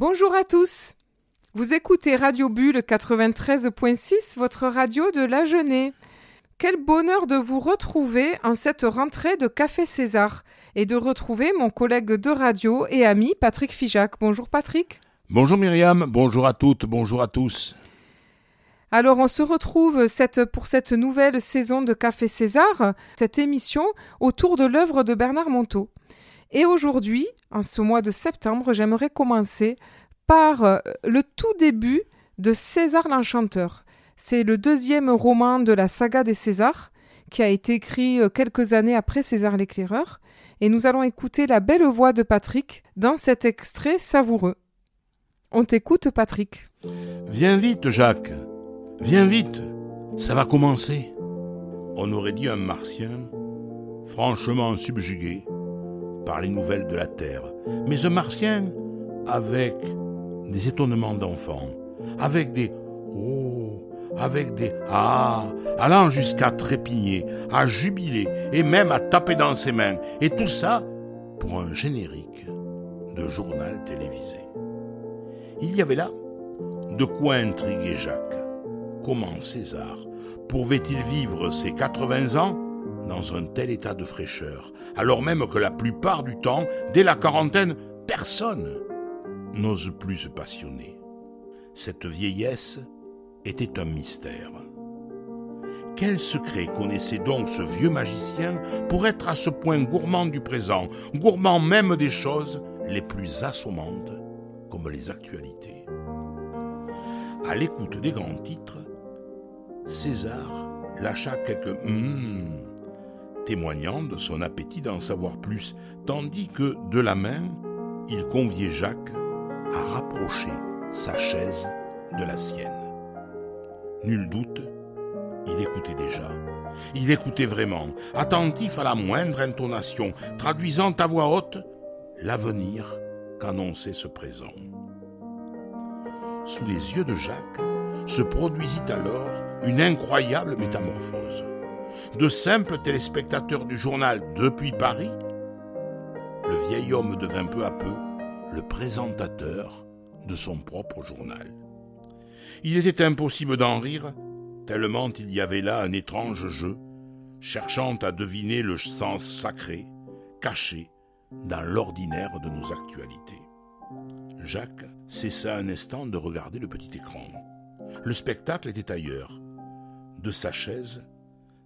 Bonjour à tous. Vous écoutez Radio Bulle 93.6, votre radio de la Genée. Quel bonheur de vous retrouver en cette rentrée de Café César et de retrouver mon collègue de radio et ami Patrick Fijac. Bonjour Patrick. Bonjour Myriam, bonjour à toutes, bonjour à tous. Alors on se retrouve cette, pour cette nouvelle saison de Café César, cette émission autour de l'œuvre de Bernard Monteau. Et aujourd'hui, en ce mois de septembre, j'aimerais commencer par euh, le tout début de César l'Enchanteur. C'est le deuxième roman de la saga des Césars, qui a été écrit euh, quelques années après César l'éclaireur, et nous allons écouter la belle voix de Patrick dans cet extrait savoureux. On t'écoute, Patrick. Viens vite, Jacques. Viens vite. Ça va commencer. On aurait dit un martien, franchement subjugué les nouvelles de la Terre. Mais un martien avec des étonnements d'enfant, avec des oh, avec des ah, allant jusqu'à trépigner, à jubiler et même à taper dans ses mains. Et tout ça pour un générique de journal télévisé. Il y avait là de quoi intriguer Jacques. Comment César pouvait-il vivre ses 80 ans dans un tel état de fraîcheur, alors même que la plupart du temps, dès la quarantaine, personne n'ose plus se passionner. Cette vieillesse était un mystère. Quel secret connaissait donc ce vieux magicien pour être à ce point gourmand du présent, gourmand même des choses les plus assommantes, comme les actualités? À l'écoute des grands titres, César lâcha quelques hum témoignant de son appétit d'en savoir plus, tandis que, de la main, il conviait Jacques à rapprocher sa chaise de la sienne. Nul doute, il écoutait déjà. Il écoutait vraiment, attentif à la moindre intonation, traduisant à voix haute l'avenir qu'annonçait ce présent. Sous les yeux de Jacques se produisit alors une incroyable métamorphose de simples téléspectateurs du journal depuis Paris, le vieil homme devint peu à peu le présentateur de son propre journal. Il était impossible d'en rire, tellement il y avait là un étrange jeu, cherchant à deviner le sens sacré, caché dans l'ordinaire de nos actualités. Jacques cessa un instant de regarder le petit écran. Le spectacle était ailleurs. De sa chaise,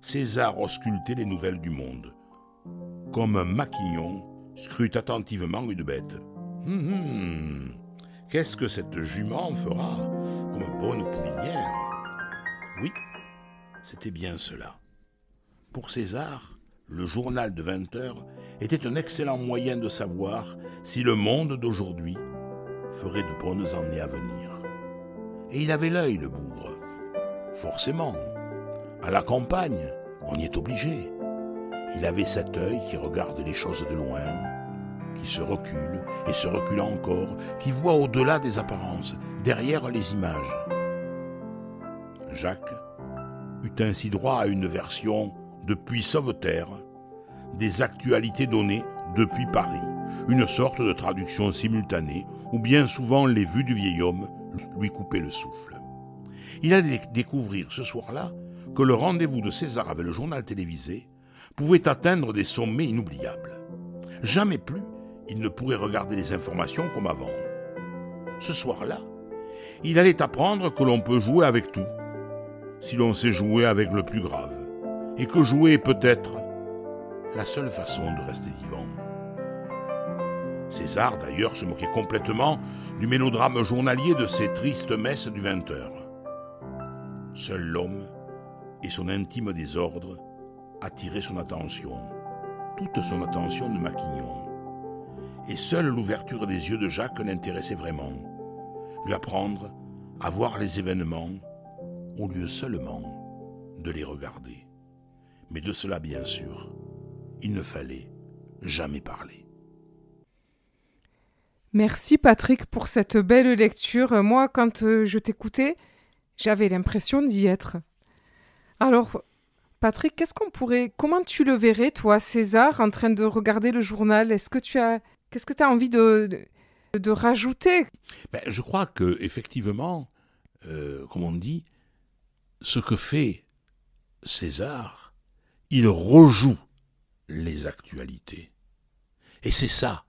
César auscultait les nouvelles du monde. Comme un maquignon scrute attentivement une bête. Hum, hum, qu'est-ce que cette jument fera comme bonne poulinière? Oui, c'était bien cela. Pour César, le journal de 20 heures était un excellent moyen de savoir si le monde d'aujourd'hui ferait de bonnes années à venir. Et il avait l'œil, le bougre. Forcément, à la campagne, on y est obligé. Il avait cet œil qui regarde les choses de loin, qui se recule et se recule encore, qui voit au-delà des apparences, derrière les images. Jacques eut ainsi droit à une version depuis Sauveterre des actualités données depuis Paris, une sorte de traduction simultanée où bien souvent les vues du vieil homme lui coupaient le souffle. Il allait découvrir ce soir-là que le rendez-vous de César avec le journal télévisé pouvait atteindre des sommets inoubliables. Jamais plus il ne pourrait regarder les informations comme avant. Ce soir-là, il allait apprendre que l'on peut jouer avec tout, si l'on sait jouer avec le plus grave, et que jouer est peut-être la seule façon de rester vivant. César, d'ailleurs, se moquait complètement du mélodrame journalier de ces tristes messes du 20 heures. Seul l'homme et son intime désordre attiraient son attention, toute son attention de Maquignon. Et seule l'ouverture des yeux de Jacques l'intéressait vraiment, lui apprendre à voir les événements au lieu seulement de les regarder. Mais de cela, bien sûr, il ne fallait jamais parler. Merci Patrick pour cette belle lecture. Moi, quand euh, je t'écoutais, j'avais l'impression d'y être. Alors, Patrick, qu'est-ce qu'on pourrait, comment tu le verrais, toi, César, en train de regarder le journal? Est-ce que tu as, qu'est-ce que tu as envie de, de rajouter? Ben, je crois que effectivement, euh, comme on dit, ce que fait César, il rejoue les actualités. Et c'est ça,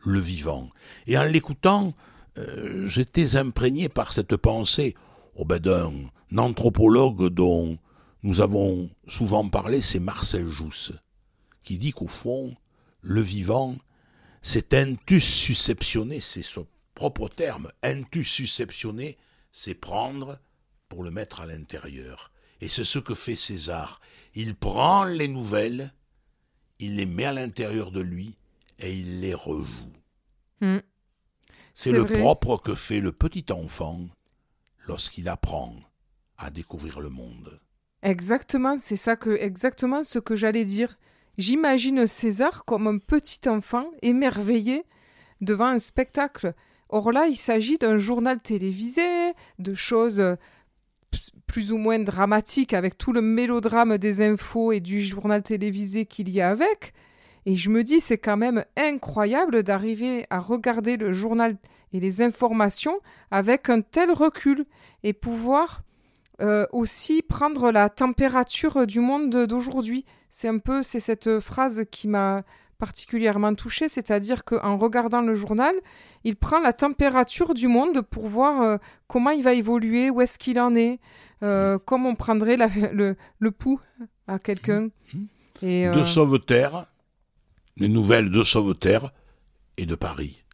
le vivant. Et en l'écoutant, euh, j'étais imprégné par cette pensée oh ben, d'un anthropologue dont nous avons souvent parlé, c'est Marcel Jousse, qui dit qu'au fond, le vivant, c'est intus susceptionné, c'est son propre terme. Intus susceptionné, c'est prendre pour le mettre à l'intérieur. Et c'est ce que fait César. Il prend les nouvelles, il les met à l'intérieur de lui et il les rejoue. Hmm. C'est le propre que fait le petit enfant lorsqu'il apprend à découvrir le monde. Exactement, c'est ça que exactement ce que j'allais dire. J'imagine César comme un petit enfant émerveillé devant un spectacle. Or là, il s'agit d'un journal télévisé, de choses plus ou moins dramatiques avec tout le mélodrame des infos et du journal télévisé qu'il y a avec. Et je me dis, c'est quand même incroyable d'arriver à regarder le journal et les informations avec un tel recul et pouvoir euh, aussi prendre la température du monde d'aujourd'hui. C'est un peu, c'est cette phrase qui m'a particulièrement touchée, c'est-à-dire qu'en regardant le journal, il prend la température du monde pour voir euh, comment il va évoluer, où est-ce qu'il en est, euh, comme on prendrait le, le, pouls à quelqu'un. Mmh. Et, De Sauveterre, les nouvelles de Sauveterre et de Paris.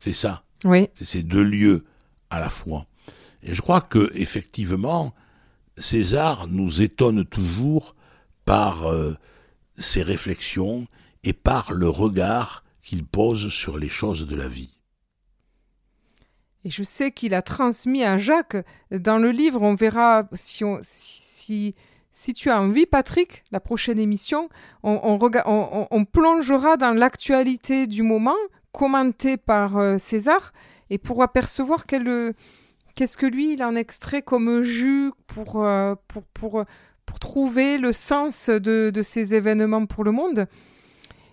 C'est ça. Oui. C'est ces deux lieux à la fois. Et je crois que effectivement, César nous étonne toujours par euh, ses réflexions et par le regard qu'il pose sur les choses de la vie. Et je sais qu'il a transmis à Jacques. Dans le livre, on verra si, si, tu as envie, Patrick, la prochaine émission, on, on, on plongera dans l'actualité du moment, commentée par euh, César, et pour apercevoir quelle Qu'est-ce que lui, il en extrait comme jus pour, euh, pour, pour, pour, trouver le sens de, de, ces événements pour le monde?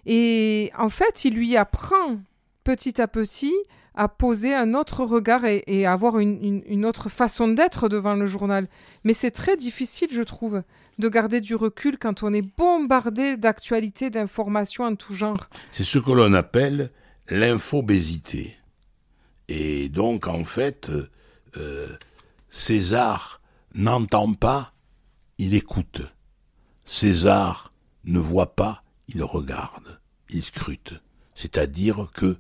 Et en fait, il lui apprend petit à petit à poser un autre regard et, et avoir une, une, autre façon d'être devant le journal. Mais c'est très difficile, je trouve, de garder du recul quand on est bombardé d'actualités, d'informations en tout genre. C'est ce que l'on appelle l'infobésité. Et donc, en fait, euh, César n'entend pas, il écoute. César ne voit pas, il regarde, il scrute. C'est-à-dire que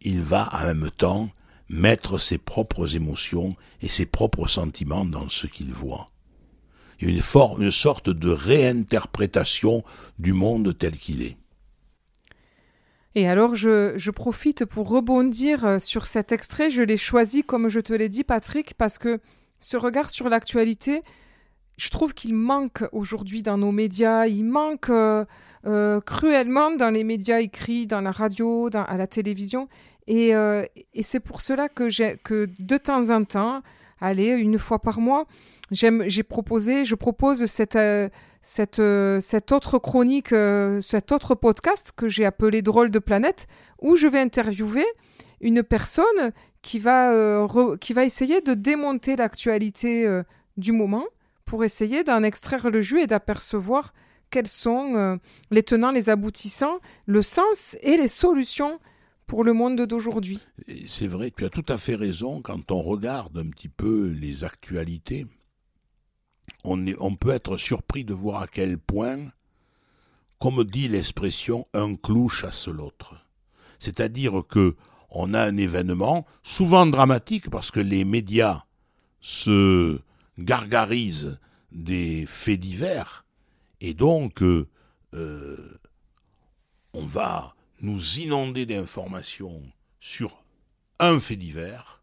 il va en même temps mettre ses propres émotions et ses propres sentiments dans ce qu'il voit. Il une, une sorte de réinterprétation du monde tel qu'il est. Et alors, je, profite pour rebondir euh, sur cet extrait. Je l'ai choisi, comme je te l'ai dit, Patrick, parce que ce regard sur l'actualité, je trouve qu'il manque aujourd'hui dans nos médias. Il manque euh, euh, cruellement dans les médias écrits, dans la radio, à la télévision. Et, et c'est pour cela que, que de temps en temps, allez, une fois par mois, j'ai proposé, je propose cette cette, euh, cette autre chronique, euh, cet autre podcast que j'ai appelé Drôle de planète, où je vais interviewer une personne qui va, euh, qui va essayer de démonter l'actualité du moment pour essayer d'en extraire le jus et d'apercevoir quels sont les tenants, les aboutissants, le sens et les solutions pour le monde d'aujourd'hui. C'est vrai, tu as tout à fait raison quand on regarde un petit peu les actualités on, peut être surpris de voir à quel point, comme dit l'expression, un clou chasse l'autre. C'est-à-dire que on a un événement, souvent dramatique, parce que les médias se gargarisent des faits divers, et donc euh, on va nous inonder d'informations sur un fait divers,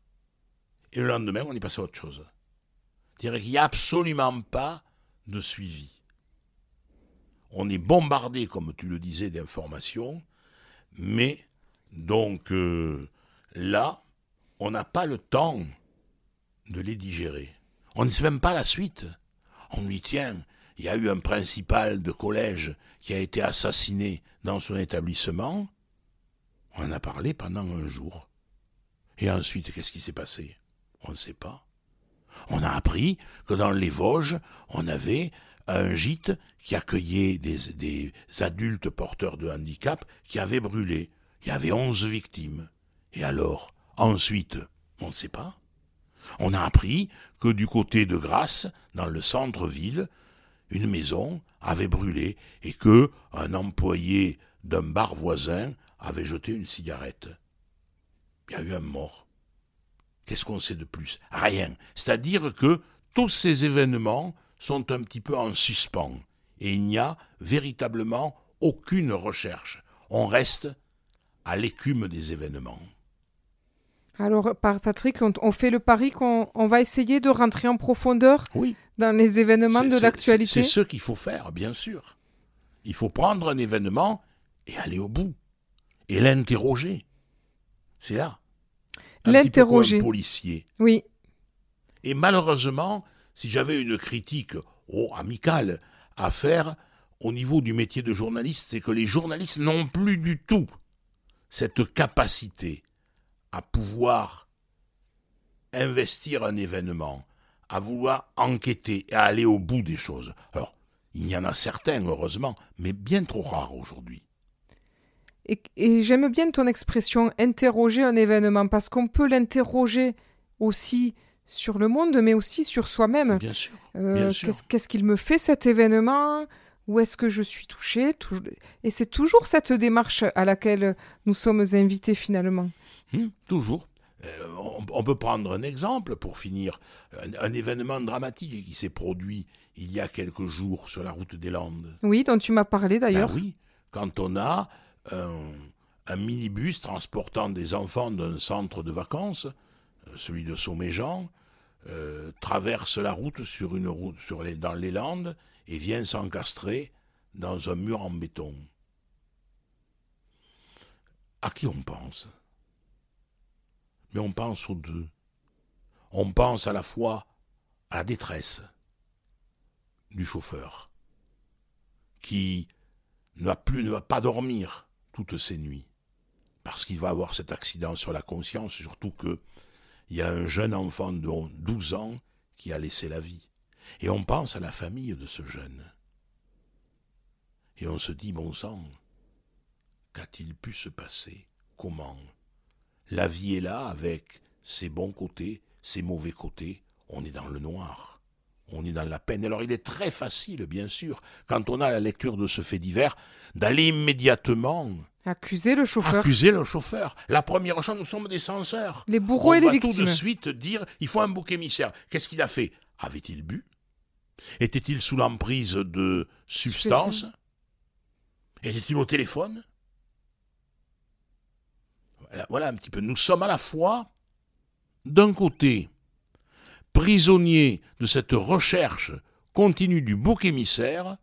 et le lendemain on y passe à autre chose dirais qu'il n'y a absolument pas de suivi. On est bombardé, comme tu le disais, d'informations, mais donc euh, là, on n'a pas le temps de les digérer. On ne sait même pas la suite. On lui tient. Il y a eu un principal de collège qui a été assassiné dans son établissement. On en a parlé pendant un jour. Et ensuite, qu'est-ce qui s'est passé? On ne sait pas. On a appris que dans les Vosges, on avait un gîte qui accueillait des, adultes porteurs de handicap qui avaient brûlé. Il y avait onze victimes. Et alors, ensuite, on ne sait pas. On a appris que du côté de Grasse, dans le centre-ville, une maison avait brûlé et que un employé d'un bar voisin avait jeté une cigarette. Il y a eu un mort. Qu'est-ce qu'on sait de plus? Rien. C'est-à-dire que tous ces événements sont un petit peu en suspens et il n'y a véritablement aucune recherche. On reste à l'écume des événements. Alors, Patrick, on, fait le pari qu'on va essayer de rentrer en profondeur? Oui. Dans les événements de l'actualité? C'est ce qu'il faut faire, bien sûr. Il faut prendre un événement et aller au bout. Et l'interroger. C'est là. L'interroger. policier. Oui. Et malheureusement, si j'avais une critique oh, amicale à faire au niveau du métier de journaliste, c'est que les journalistes n'ont plus du tout cette capacité à pouvoir investir un événement, à vouloir enquêter et à aller au bout des choses. Alors, il y en a certains, heureusement, mais bien trop rares aujourd'hui. Et, j'aime bien ton expression interroger un événement, parce qu'on peut l'interroger aussi sur le monde, mais aussi sur soi-même. Bien sûr. Euh, qu'est-ce qu'il me fait cet événement? Où est-ce que je suis touché? Et c'est toujours cette démarche à laquelle nous sommes invités finalement. Hmm, toujours. Euh, on, peut prendre un exemple pour finir. Un, événement dramatique qui s'est produit il y a quelques jours sur la route des Landes. Oui, dont tu m'as parlé d'ailleurs. Ben oui, quand on a un, minibus transportant des enfants d'un centre de vacances, euh, celui de Somméjean, euh, traverse la route sur une route sur les, dans les Landes et vient s'encastrer dans un mur en béton. À qui on pense? Mais on pense aux deux. On pense à la fois à la détresse du chauffeur, qui ne va plus, ne va pas dormir toutes ces nuits, parce qu'il va avoir cet accident sur la conscience, surtout que il y a un jeune enfant de 12 ans qui a laissé la vie. Et on pense à la famille de ce jeune. Et on se dit, bon sang, qu'a-t-il pu se passer? Comment la vie est là avec ses bons côtés, ses mauvais côtés. On est dans le noir. On est dans la peine. Alors il est très facile, bien sûr, quand on a la lecture de ce fait divers, d'aller immédiatement Accuser le chauffeur. Accuser le chauffeur. La première chose, nous sommes des censeurs. Les bourreaux et les victimes. tout de suite dire, il faut un bouc émissaire. Qu'est-ce qu'il a fait? Avait-il bu? Était-il sous l'emprise de substances? Était-il au téléphone? Voilà un petit peu. Nous sommes à la fois, d'un côté, prisonniers de cette recherche continue du bouc émissaire,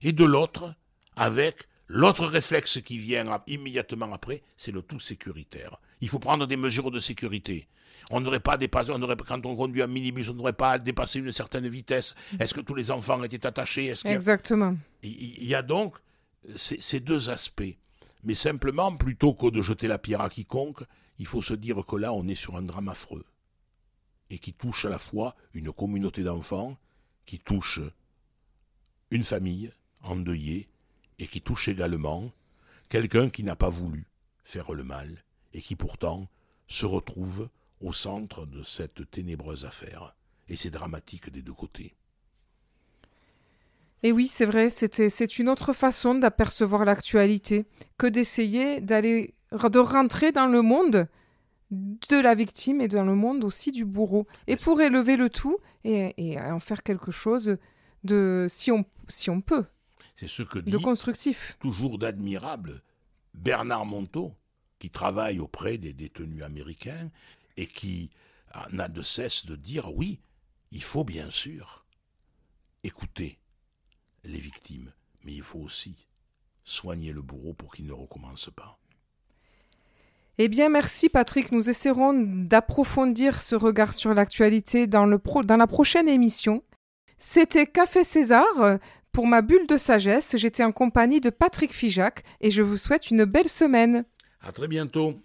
et de l'autre, avec l'autre réflexe qui vient immédiatement après, c'est le tout sécuritaire. Il faut prendre des mesures de sécurité. On ne devrait pas dépasser, on quand on conduit un minibus, on ne devrait pas dépasser une certaine vitesse. Est-ce que tous les enfants étaient attachés? Exactement. Il y a donc ces deux aspects. Mais simplement, plutôt que de jeter la pierre à quiconque, il faut se dire que là, on est sur un drame affreux. Et qui touche à la fois une communauté d'enfants, qui touche une famille endeuillée, et qui touche également quelqu'un qui n'a pas voulu faire le mal, et qui pourtant se retrouve au centre de cette ténébreuse affaire. Et c'est dramatique des deux côtés. Et oui, c'est vrai, c'est une autre façon d'apercevoir l'actualité que d'essayer d'aller, de rentrer dans le monde de la victime et dans le monde aussi du bourreau. Et pour élever le tout et, en faire quelque chose de, si on, si on peut, c'est ce que dit de constructif. Toujours d'admirable Bernard Monteau, qui travaille auprès des détenus américains et qui n'a de cesse de dire oui, il faut bien sûr écouter les victimes, mais il faut aussi soigner le bourreau pour qu'il ne recommence pas. Eh bien, merci Patrick. Nous essaierons d'approfondir ce regard sur l'actualité dans, le dans la prochaine émission. C'était Café César. Pour ma bulle de sagesse, j'étais en compagnie de Patrick Fijac et je vous souhaite une belle semaine. À très bientôt.